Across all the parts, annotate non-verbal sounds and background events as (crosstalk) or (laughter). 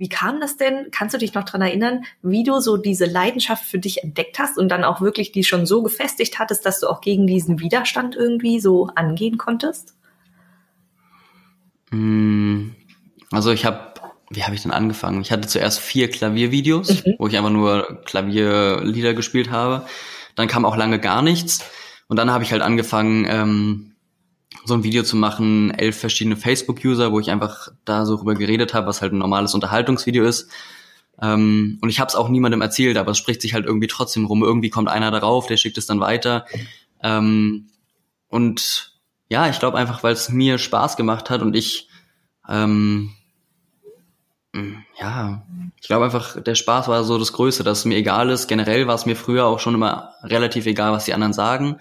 Wie kam das denn? Kannst du dich noch dran erinnern, wie du so diese Leidenschaft für dich entdeckt hast und dann auch wirklich die schon so gefestigt hattest, dass du auch gegen diesen Widerstand irgendwie so angehen konntest? Hm, also ich habe, wie habe ich denn angefangen? Ich hatte zuerst vier Klaviervideos, mhm. wo ich einfach nur Klavierlieder gespielt habe. Dann kam auch lange gar nichts. Und dann habe ich halt angefangen, ähm, so ein Video zu machen, elf verschiedene Facebook-User, wo ich einfach da so rüber geredet habe, was halt ein normales Unterhaltungsvideo ist. Ähm, und ich habe es auch niemandem erzählt, aber es spricht sich halt irgendwie trotzdem rum. Irgendwie kommt einer darauf, der schickt es dann weiter. Ähm, und ja, ich glaube einfach, weil es mir Spaß gemacht hat und ich ähm, ja, ich glaube einfach, der Spaß war so das Größte, dass es mir egal ist. Generell war es mir früher auch schon immer relativ egal, was die anderen sagen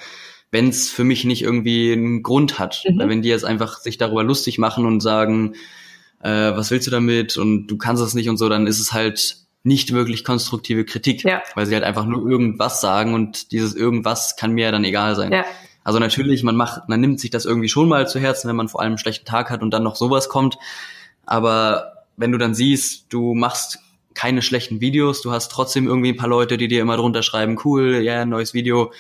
wenn es für mich nicht irgendwie einen Grund hat. Mhm. Wenn die jetzt einfach sich darüber lustig machen und sagen, äh, was willst du damit und du kannst es nicht und so, dann ist es halt nicht wirklich konstruktive Kritik, ja. weil sie halt einfach nur irgendwas sagen und dieses irgendwas kann mir ja dann egal sein. Ja. Also natürlich, man macht, man nimmt sich das irgendwie schon mal zu Herzen, wenn man vor allem einen schlechten Tag hat und dann noch sowas kommt. Aber wenn du dann siehst, du machst keine schlechten Videos, du hast trotzdem irgendwie ein paar Leute, die dir immer drunter schreiben, cool, ja, yeah, neues Video,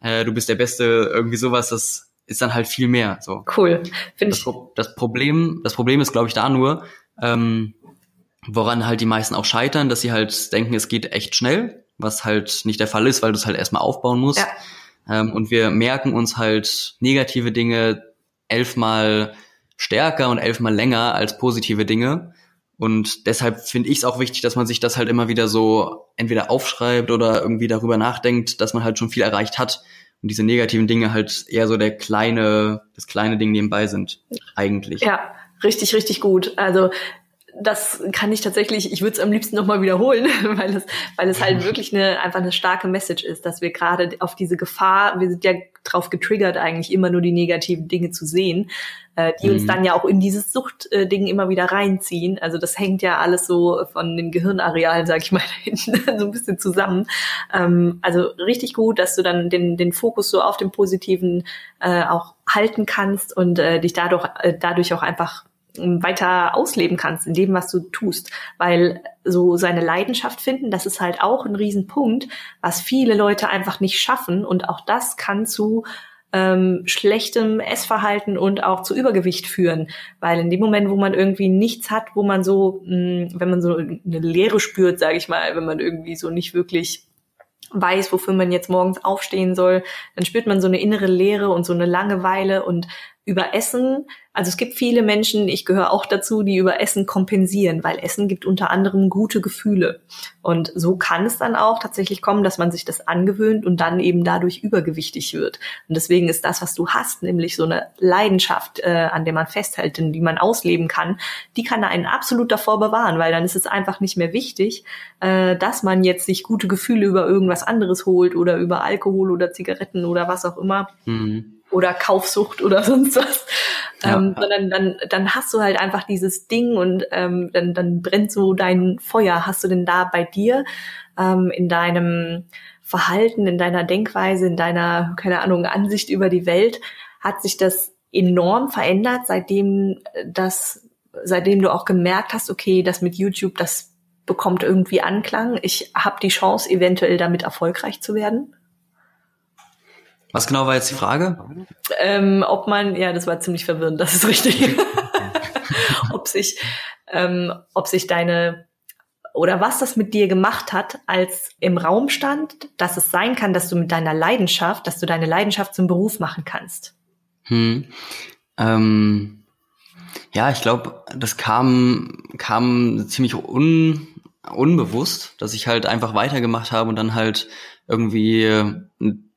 äh, du bist der Beste, irgendwie sowas, das ist dann halt viel mehr. So. Cool. Finde ich. Das Problem, das Problem ist, glaube ich, da nur, ähm, woran halt die meisten auch scheitern, dass sie halt denken, es geht echt schnell, was halt nicht der Fall ist, weil du es halt erstmal aufbauen musst. Ja. Ähm, und wir merken uns halt negative Dinge elfmal stärker und elfmal länger als positive Dinge. Und deshalb finde ich es auch wichtig, dass man sich das halt immer wieder so entweder aufschreibt oder irgendwie darüber nachdenkt, dass man halt schon viel erreicht hat und diese negativen Dinge halt eher so der kleine, das kleine Ding nebenbei sind, eigentlich. Ja, richtig, richtig gut. Also das kann ich tatsächlich, ich würde es am liebsten nochmal wiederholen, (laughs) weil es, weil es halt (laughs) wirklich eine, einfach eine starke Message ist, dass wir gerade auf diese Gefahr, wir sind ja drauf getriggert, eigentlich immer nur die negativen Dinge zu sehen, äh, die mhm. uns dann ja auch in dieses Suchtding immer wieder reinziehen. Also das hängt ja alles so von den Gehirnarealen, sag ich mal, (laughs) hinten so ein bisschen zusammen. Ähm, also richtig gut, dass du dann den, den Fokus so auf dem Positiven äh, auch halten kannst und äh, dich dadurch, äh, dadurch auch einfach weiter ausleben kannst in dem, was du tust. Weil so seine Leidenschaft finden, das ist halt auch ein Riesenpunkt, was viele Leute einfach nicht schaffen. Und auch das kann zu ähm, schlechtem Essverhalten und auch zu Übergewicht führen. Weil in dem Moment, wo man irgendwie nichts hat, wo man so, mh, wenn man so eine Leere spürt, sage ich mal, wenn man irgendwie so nicht wirklich weiß, wofür man jetzt morgens aufstehen soll, dann spürt man so eine innere Leere und so eine Langeweile und über Essen, also es gibt viele Menschen, ich gehöre auch dazu, die über Essen kompensieren, weil Essen gibt unter anderem gute Gefühle. Und so kann es dann auch tatsächlich kommen, dass man sich das angewöhnt und dann eben dadurch übergewichtig wird. Und deswegen ist das, was du hast, nämlich so eine Leidenschaft, äh, an der man festhält, die man ausleben kann, die kann einen absolut davor bewahren, weil dann ist es einfach nicht mehr wichtig, äh, dass man jetzt sich gute Gefühle über irgendwas anderes holt oder über Alkohol oder Zigaretten oder was auch immer. Mhm oder Kaufsucht oder (laughs) sonst was. Ja. Ähm, sondern dann, dann hast du halt einfach dieses Ding und ähm, dann, dann brennt so dein Feuer. Hast du denn da bei dir ähm, in deinem Verhalten, in deiner Denkweise, in deiner, keine Ahnung, Ansicht über die Welt, hat sich das enorm verändert, seitdem das, seitdem du auch gemerkt hast, okay, das mit YouTube, das bekommt irgendwie Anklang. Ich habe die Chance, eventuell damit erfolgreich zu werden? Was genau war jetzt die Frage? Ähm, ob man, ja, das war ziemlich verwirrend, das ist richtig. (laughs) ob sich, ähm, ob sich deine oder was das mit dir gemacht hat, als im Raum stand, dass es sein kann, dass du mit deiner Leidenschaft, dass du deine Leidenschaft zum Beruf machen kannst. Hm. Ähm, ja, ich glaube, das kam, kam ziemlich un, unbewusst, dass ich halt einfach weitergemacht habe und dann halt irgendwie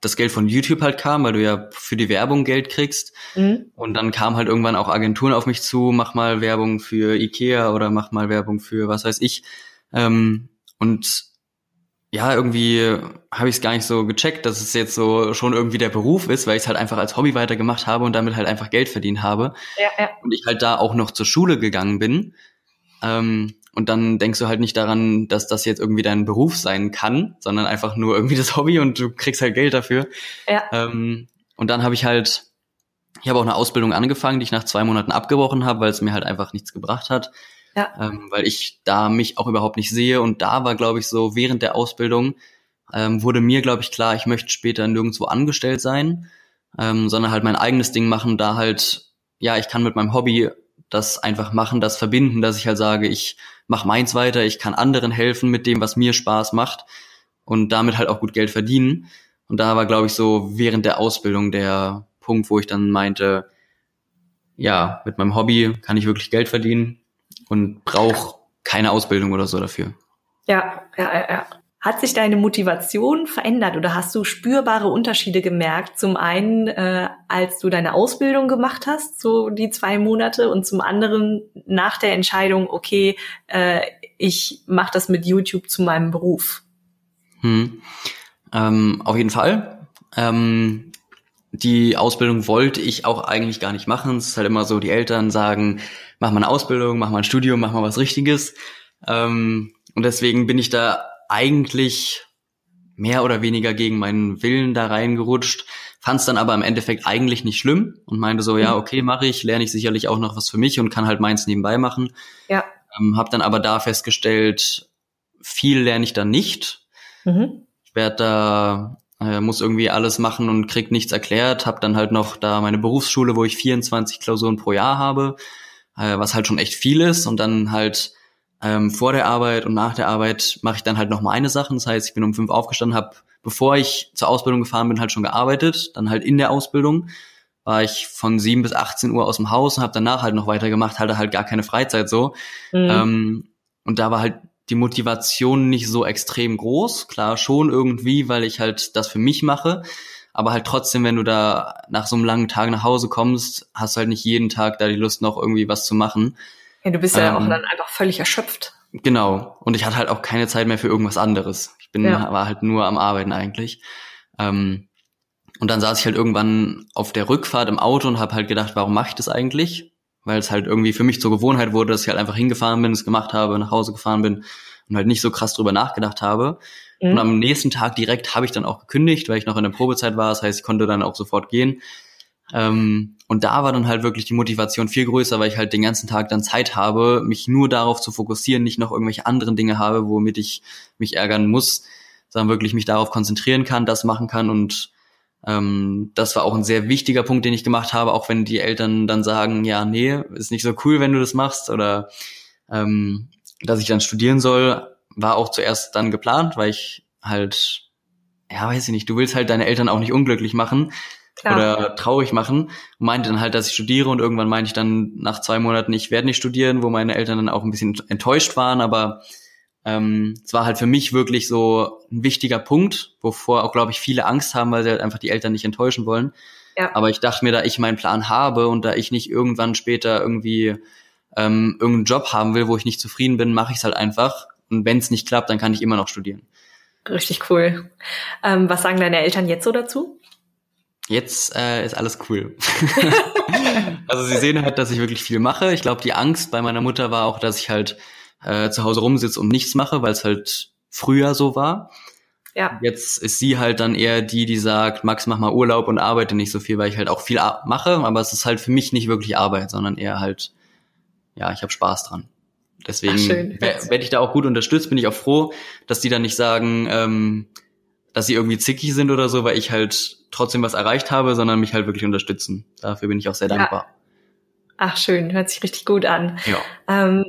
das Geld von YouTube halt kam, weil du ja für die Werbung Geld kriegst. Mhm. Und dann kam halt irgendwann auch Agenturen auf mich zu, mach mal Werbung für Ikea oder mach mal Werbung für was weiß ich. Ähm, und ja, irgendwie habe ich es gar nicht so gecheckt, dass es jetzt so schon irgendwie der Beruf ist, weil ich es halt einfach als Hobby weitergemacht habe und damit halt einfach Geld verdient habe. Ja, ja. Und ich halt da auch noch zur Schule gegangen bin. Ähm, und dann denkst du halt nicht daran, dass das jetzt irgendwie dein Beruf sein kann, sondern einfach nur irgendwie das Hobby und du kriegst halt Geld dafür. Ja. Ähm, und dann habe ich halt, ich habe auch eine Ausbildung angefangen, die ich nach zwei Monaten abgebrochen habe, weil es mir halt einfach nichts gebracht hat. ja. ähm, weil ich da mich auch überhaupt nicht sehe. Und da war, glaube ich, so während der Ausbildung ähm, wurde mir, glaube ich, klar, ich möchte später nirgendwo angestellt sein, ähm, sondern halt mein eigenes Ding machen, da halt, ja, ich kann mit meinem Hobby das einfach machen, das verbinden, dass ich halt sage, ich mache meins weiter, ich kann anderen helfen mit dem, was mir Spaß macht und damit halt auch gut Geld verdienen. Und da war, glaube ich, so während der Ausbildung der Punkt, wo ich dann meinte, ja, mit meinem Hobby kann ich wirklich Geld verdienen und brauche keine Ausbildung oder so dafür. Ja, ja, ja, ja. Hat sich deine Motivation verändert oder hast du spürbare Unterschiede gemerkt? Zum einen, äh, als du deine Ausbildung gemacht hast, so die zwei Monate, und zum anderen nach der Entscheidung, okay, äh, ich mache das mit YouTube zu meinem Beruf. Hm. Ähm, auf jeden Fall. Ähm, die Ausbildung wollte ich auch eigentlich gar nicht machen. Es ist halt immer so, die Eltern sagen, mach mal eine Ausbildung, mach mal ein Studium, mach mal was Richtiges. Ähm, und deswegen bin ich da eigentlich mehr oder weniger gegen meinen Willen da reingerutscht, fand es dann aber im Endeffekt eigentlich nicht schlimm und meinte so, ja, mhm. okay, mache ich, lerne ich sicherlich auch noch was für mich und kann halt meins nebenbei machen. Ja. Ähm, hab dann aber da festgestellt, viel lerne ich da nicht. Mhm. Ich werde da äh, muss irgendwie alles machen und krieg nichts erklärt. Hab dann halt noch da meine Berufsschule, wo ich 24 Klausuren pro Jahr habe, äh, was halt schon echt viel ist und dann halt ähm, vor der Arbeit und nach der Arbeit mache ich dann halt noch meine Sachen. Das heißt, ich bin um fünf aufgestanden, habe, bevor ich zur Ausbildung gefahren bin, halt schon gearbeitet. Dann halt in der Ausbildung war ich von sieben bis 18 Uhr aus dem Haus und habe danach halt noch weitergemacht, hatte halt gar keine Freizeit so. Mhm. Ähm, und da war halt die Motivation nicht so extrem groß. Klar schon irgendwie, weil ich halt das für mich mache. Aber halt trotzdem, wenn du da nach so einem langen Tag nach Hause kommst, hast du halt nicht jeden Tag da die Lust noch irgendwie was zu machen. Ja, du bist ja ähm, auch dann einfach völlig erschöpft. Genau. Und ich hatte halt auch keine Zeit mehr für irgendwas anderes. Ich bin, ja. war halt nur am Arbeiten eigentlich. Ähm, und dann saß ich halt irgendwann auf der Rückfahrt im Auto und habe halt gedacht, warum mache ich das eigentlich? Weil es halt irgendwie für mich zur Gewohnheit wurde, dass ich halt einfach hingefahren bin, es gemacht habe, nach Hause gefahren bin und halt nicht so krass drüber nachgedacht habe. Mhm. Und am nächsten Tag direkt habe ich dann auch gekündigt, weil ich noch in der Probezeit war. Das heißt, ich konnte dann auch sofort gehen. Ähm, und da war dann halt wirklich die Motivation viel größer, weil ich halt den ganzen Tag dann Zeit habe, mich nur darauf zu fokussieren, nicht noch irgendwelche anderen Dinge habe, womit ich mich ärgern muss, sondern wirklich mich darauf konzentrieren kann, das machen kann und ähm, das war auch ein sehr wichtiger Punkt, den ich gemacht habe, auch wenn die Eltern dann sagen, ja, nee, ist nicht so cool, wenn du das machst oder ähm, dass ich dann studieren soll, war auch zuerst dann geplant, weil ich halt, ja, weiß ich nicht, du willst halt deine Eltern auch nicht unglücklich machen. Klar. oder traurig machen. Meinte dann halt, dass ich studiere und irgendwann meinte ich dann nach zwei Monaten, ich werde nicht studieren, wo meine Eltern dann auch ein bisschen enttäuscht waren, aber ähm, es war halt für mich wirklich so ein wichtiger Punkt, wovor auch, glaube ich, viele Angst haben, weil sie halt einfach die Eltern nicht enttäuschen wollen. Ja. Aber ich dachte mir, da ich meinen Plan habe und da ich nicht irgendwann später irgendwie ähm, irgendeinen Job haben will, wo ich nicht zufrieden bin, mache ich es halt einfach. Und wenn es nicht klappt, dann kann ich immer noch studieren. Richtig cool. Ähm, was sagen deine Eltern jetzt so dazu? Jetzt äh, ist alles cool. (laughs) also sie sehen halt, dass ich wirklich viel mache. Ich glaube, die Angst bei meiner Mutter war auch, dass ich halt äh, zu Hause rumsitze und nichts mache, weil es halt früher so war. Ja. Jetzt ist sie halt dann eher die, die sagt, Max, mach mal Urlaub und arbeite nicht so viel, weil ich halt auch viel mache, aber es ist halt für mich nicht wirklich Arbeit, sondern eher halt, ja, ich habe Spaß dran. Deswegen werde ich da auch gut unterstützt, bin ich auch froh, dass die dann nicht sagen, ähm, dass sie irgendwie zickig sind oder so, weil ich halt trotzdem was erreicht habe, sondern mich halt wirklich unterstützen. Dafür bin ich auch sehr dankbar. Ja. Ach schön, hört sich richtig gut an. Ja. Ähm,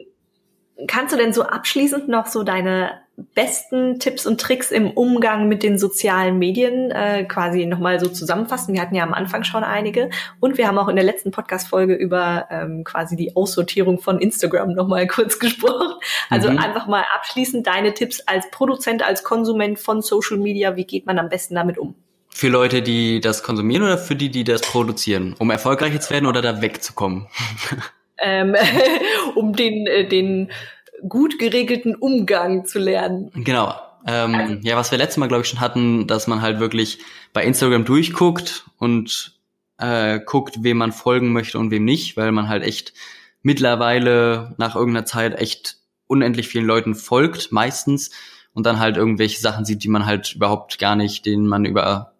kannst du denn so abschließend noch so deine besten Tipps und Tricks im Umgang mit den sozialen Medien äh, quasi nochmal so zusammenfassen. Wir hatten ja am Anfang schon einige und wir haben auch in der letzten Podcast-Folge über ähm, quasi die Aussortierung von Instagram nochmal (laughs) kurz gesprochen. Also mhm. einfach mal abschließend deine Tipps als Produzent, als Konsument von Social Media. Wie geht man am besten damit um? Für Leute, die das konsumieren oder für die, die das produzieren? Um erfolgreich zu werden oder da wegzukommen? ähm, (laughs) um den, äh, den gut geregelten Umgang zu lernen. Genau. Ähm, ja, was wir letztes Mal, glaube ich, schon hatten, dass man halt wirklich bei Instagram durchguckt und äh, guckt, wem man folgen möchte und wem nicht, weil man halt echt mittlerweile nach irgendeiner Zeit echt unendlich vielen Leuten folgt, meistens, und dann halt irgendwelche Sachen sieht, die man halt überhaupt gar nicht, denen man über,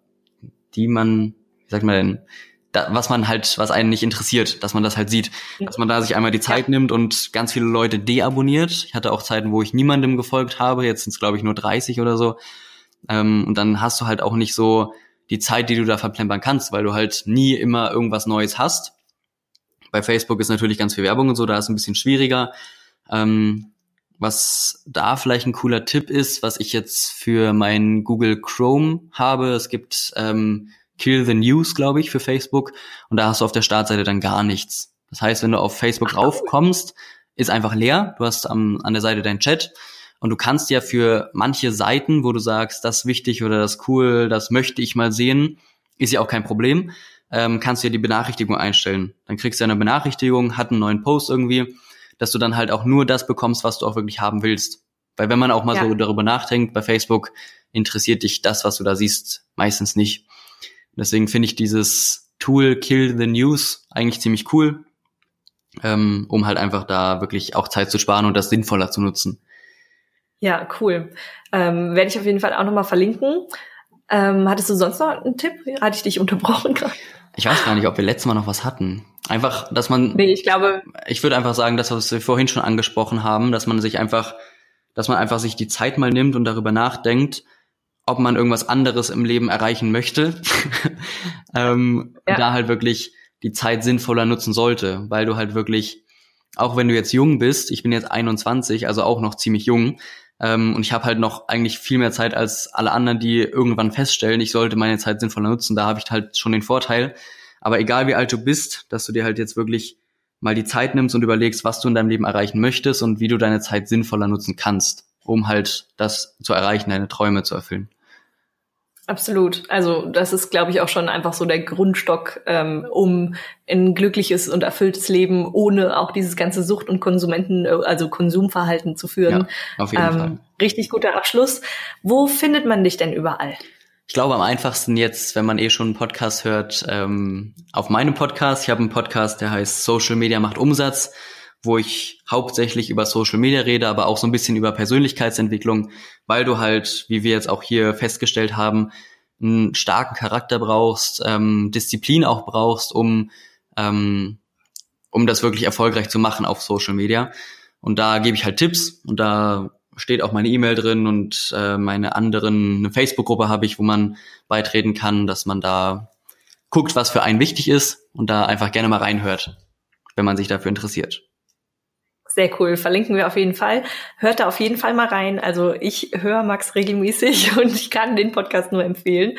die man, wie sagt man denn, da, was man halt, was einen nicht interessiert, dass man das halt sieht. Dass man da sich einmal die Zeit ja. nimmt und ganz viele Leute deabonniert. Ich hatte auch Zeiten, wo ich niemandem gefolgt habe. Jetzt sind es, glaube ich, nur 30 oder so. Ähm, und dann hast du halt auch nicht so die Zeit, die du da verplempern kannst, weil du halt nie immer irgendwas Neues hast. Bei Facebook ist natürlich ganz viel Werbung und so, da ist ein bisschen schwieriger. Ähm, was da vielleicht ein cooler Tipp ist, was ich jetzt für mein Google Chrome habe, es gibt ähm, Kill the News, glaube ich, für Facebook. Und da hast du auf der Startseite dann gar nichts. Das heißt, wenn du auf Facebook raufkommst, ist einfach leer. Du hast am, an der Seite deinen Chat. Und du kannst ja für manche Seiten, wo du sagst, das ist wichtig oder das cool, das möchte ich mal sehen, ist ja auch kein Problem, ähm, kannst du ja die Benachrichtigung einstellen. Dann kriegst du eine Benachrichtigung, hat einen neuen Post irgendwie, dass du dann halt auch nur das bekommst, was du auch wirklich haben willst. Weil wenn man auch mal ja. so darüber nachdenkt, bei Facebook interessiert dich das, was du da siehst, meistens nicht. Deswegen finde ich dieses Tool Kill the News eigentlich ziemlich cool, ähm, um halt einfach da wirklich auch Zeit zu sparen und das sinnvoller zu nutzen. Ja, cool. Ähm, Werde ich auf jeden Fall auch nochmal verlinken. Ähm, hattest du sonst noch einen Tipp? Hatte ich dich unterbrochen (laughs) gerade? Ich weiß gar nicht, ob wir letztes Mal noch was hatten. Einfach, dass man. Nee, ich glaube. Ich würde einfach sagen, das, was wir vorhin schon angesprochen haben, dass man sich einfach, dass man einfach sich die Zeit mal nimmt und darüber nachdenkt, ob man irgendwas anderes im Leben erreichen möchte, (laughs) ähm, ja. da halt wirklich die Zeit sinnvoller nutzen sollte, weil du halt wirklich, auch wenn du jetzt jung bist, ich bin jetzt 21, also auch noch ziemlich jung, ähm, und ich habe halt noch eigentlich viel mehr Zeit als alle anderen, die irgendwann feststellen, ich sollte meine Zeit sinnvoller nutzen, da habe ich halt schon den Vorteil. Aber egal wie alt du bist, dass du dir halt jetzt wirklich mal die Zeit nimmst und überlegst, was du in deinem Leben erreichen möchtest und wie du deine Zeit sinnvoller nutzen kannst, um halt das zu erreichen, deine Träume zu erfüllen. Absolut. Also das ist, glaube ich, auch schon einfach so der Grundstock, ähm, um ein glückliches und erfülltes Leben ohne auch dieses ganze Sucht- und Konsumenten, also Konsumverhalten zu führen. Ja, auf jeden ähm, Fall. Richtig guter Abschluss. Wo findet man dich denn überall? Ich glaube am einfachsten jetzt, wenn man eh schon einen Podcast hört, ähm, auf meinem Podcast. Ich habe einen Podcast, der heißt Social Media macht Umsatz wo ich hauptsächlich über Social Media rede, aber auch so ein bisschen über Persönlichkeitsentwicklung, weil du halt, wie wir jetzt auch hier festgestellt haben, einen starken Charakter brauchst, ähm, Disziplin auch brauchst, um, ähm, um das wirklich erfolgreich zu machen auf Social Media. Und da gebe ich halt Tipps und da steht auch meine E-Mail drin und äh, meine anderen, eine Facebook-Gruppe habe ich, wo man beitreten kann, dass man da guckt, was für einen wichtig ist und da einfach gerne mal reinhört, wenn man sich dafür interessiert. Sehr cool, verlinken wir auf jeden Fall. Hört da auf jeden Fall mal rein. Also ich höre Max regelmäßig (laughs) und ich kann den Podcast nur empfehlen.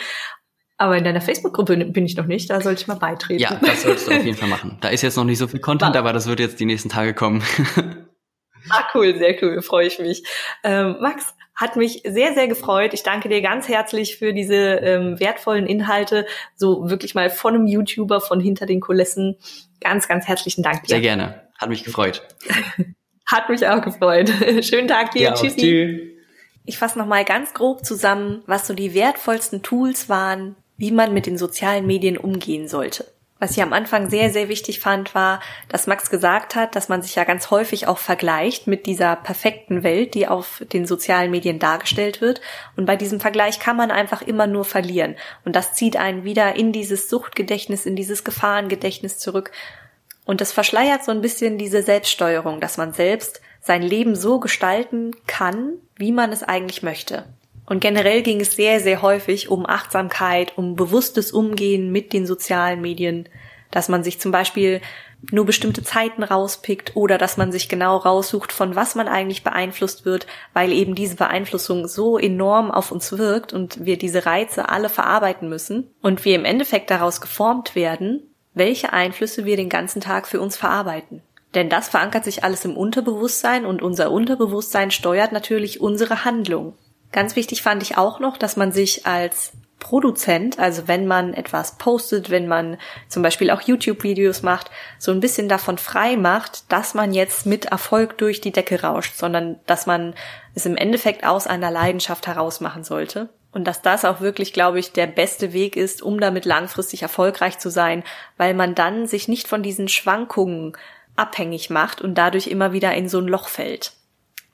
Aber in deiner Facebook-Gruppe bin ich noch nicht, da sollte ich mal beitreten. Ja, das solltest du auf jeden Fall machen. Da ist jetzt noch nicht so viel Content, aber das wird jetzt die nächsten Tage kommen. (laughs) ah, cool, sehr cool, freue ich mich. Ähm, Max, hat mich sehr, sehr gefreut. Ich danke dir ganz herzlich für diese ähm, wertvollen Inhalte, so wirklich mal von einem YouTuber von hinter den Kulissen. Ganz, ganz herzlichen Dank dir. Sehr gerne. Hat mich gefreut. (laughs) Hat mich auch gefreut. (laughs) Schönen Tag dir. Ja, Tschüssi. Tschüss. Ich fasse nochmal ganz grob zusammen, was so die wertvollsten Tools waren, wie man mit den sozialen Medien umgehen sollte. Was ich am Anfang sehr, sehr wichtig fand, war, dass Max gesagt hat, dass man sich ja ganz häufig auch vergleicht mit dieser perfekten Welt, die auf den sozialen Medien dargestellt wird. Und bei diesem Vergleich kann man einfach immer nur verlieren. Und das zieht einen wieder in dieses Suchtgedächtnis, in dieses Gefahrengedächtnis zurück. Und das verschleiert so ein bisschen diese Selbststeuerung, dass man selbst sein Leben so gestalten kann, wie man es eigentlich möchte. Und generell ging es sehr, sehr häufig um Achtsamkeit, um bewusstes Umgehen mit den sozialen Medien, dass man sich zum Beispiel nur bestimmte Zeiten rauspickt oder dass man sich genau raussucht, von was man eigentlich beeinflusst wird, weil eben diese Beeinflussung so enorm auf uns wirkt und wir diese Reize alle verarbeiten müssen und wir im Endeffekt daraus geformt werden, welche Einflüsse wir den ganzen Tag für uns verarbeiten. Denn das verankert sich alles im Unterbewusstsein und unser Unterbewusstsein steuert natürlich unsere Handlung. Ganz wichtig fand ich auch noch, dass man sich als Produzent, also wenn man etwas postet, wenn man zum Beispiel auch YouTube-Videos macht, so ein bisschen davon frei macht, dass man jetzt mit Erfolg durch die Decke rauscht, sondern dass man es im Endeffekt aus einer Leidenschaft heraus machen sollte. Und dass das auch wirklich, glaube ich, der beste Weg ist, um damit langfristig erfolgreich zu sein, weil man dann sich nicht von diesen Schwankungen abhängig macht und dadurch immer wieder in so ein Loch fällt.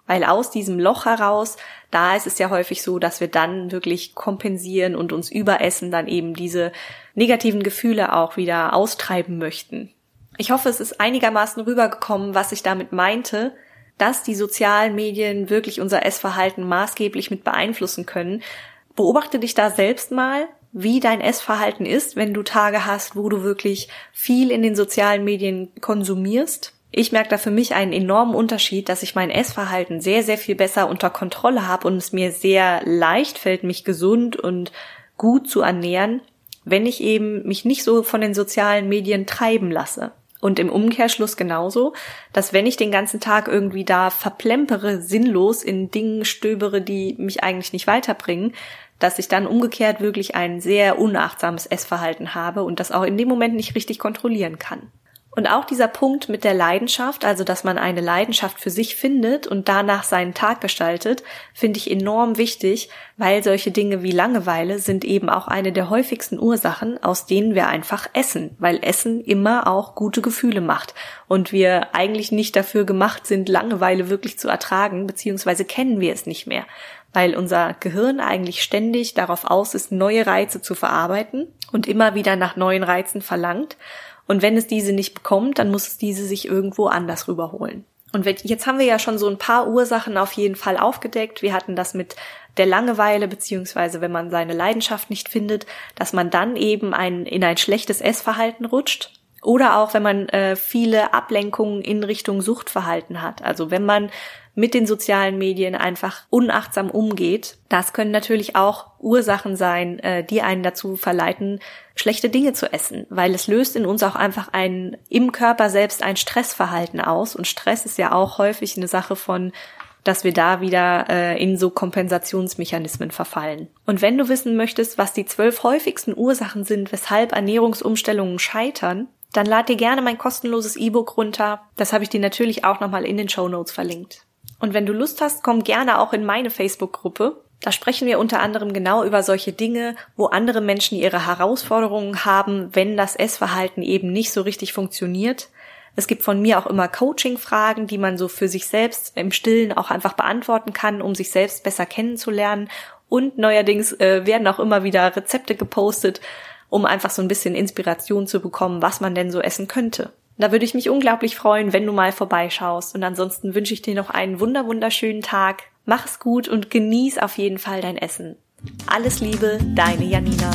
Weil aus diesem Loch heraus, da ist es ja häufig so, dass wir dann wirklich kompensieren und uns überessen, dann eben diese negativen Gefühle auch wieder austreiben möchten. Ich hoffe, es ist einigermaßen rübergekommen, was ich damit meinte, dass die sozialen Medien wirklich unser Essverhalten maßgeblich mit beeinflussen können. Beobachte dich da selbst mal, wie dein Essverhalten ist, wenn du Tage hast, wo du wirklich viel in den sozialen Medien konsumierst. Ich merke da für mich einen enormen Unterschied, dass ich mein Essverhalten sehr, sehr viel besser unter Kontrolle habe und es mir sehr leicht fällt, mich gesund und gut zu ernähren, wenn ich eben mich nicht so von den sozialen Medien treiben lasse. Und im Umkehrschluss genauso, dass wenn ich den ganzen Tag irgendwie da verplempere, sinnlos in Dingen stöbere, die mich eigentlich nicht weiterbringen, dass ich dann umgekehrt wirklich ein sehr unachtsames Essverhalten habe und das auch in dem Moment nicht richtig kontrollieren kann. Und auch dieser Punkt mit der Leidenschaft, also dass man eine Leidenschaft für sich findet und danach seinen Tag gestaltet, finde ich enorm wichtig, weil solche Dinge wie Langeweile sind eben auch eine der häufigsten Ursachen, aus denen wir einfach essen, weil Essen immer auch gute Gefühle macht. Und wir eigentlich nicht dafür gemacht sind, Langeweile wirklich zu ertragen, beziehungsweise kennen wir es nicht mehr. Weil unser Gehirn eigentlich ständig darauf aus ist, neue Reize zu verarbeiten und immer wieder nach neuen Reizen verlangt und wenn es diese nicht bekommt, dann muss es diese sich irgendwo anders rüberholen. Und jetzt haben wir ja schon so ein paar Ursachen auf jeden Fall aufgedeckt. Wir hatten das mit der Langeweile, beziehungsweise wenn man seine Leidenschaft nicht findet, dass man dann eben ein, in ein schlechtes Essverhalten rutscht. Oder auch, wenn man äh, viele Ablenkungen in Richtung Suchtverhalten hat. Also wenn man mit den sozialen Medien einfach unachtsam umgeht. Das können natürlich auch Ursachen sein, äh, die einen dazu verleiten, schlechte Dinge zu essen, weil es löst in uns auch einfach ein im Körper selbst ein Stressverhalten aus und Stress ist ja auch häufig eine Sache von dass wir da wieder äh, in so Kompensationsmechanismen verfallen. Und wenn du wissen möchtest, was die zwölf häufigsten Ursachen sind, weshalb Ernährungsumstellungen scheitern, dann lad dir gerne mein kostenloses E-Book runter. Das habe ich dir natürlich auch nochmal in den Show Notes verlinkt. Und wenn du Lust hast, komm gerne auch in meine Facebook-Gruppe. Da sprechen wir unter anderem genau über solche Dinge, wo andere Menschen ihre Herausforderungen haben, wenn das Essverhalten eben nicht so richtig funktioniert. Es gibt von mir auch immer Coaching-Fragen, die man so für sich selbst im Stillen auch einfach beantworten kann, um sich selbst besser kennenzulernen. Und neuerdings äh, werden auch immer wieder Rezepte gepostet, um einfach so ein bisschen Inspiration zu bekommen, was man denn so essen könnte. Da würde ich mich unglaublich freuen, wenn du mal vorbeischaust. Und ansonsten wünsche ich dir noch einen wunder wunderschönen Tag. Mach es gut und genieß auf jeden Fall dein Essen. Alles Liebe, deine Janina.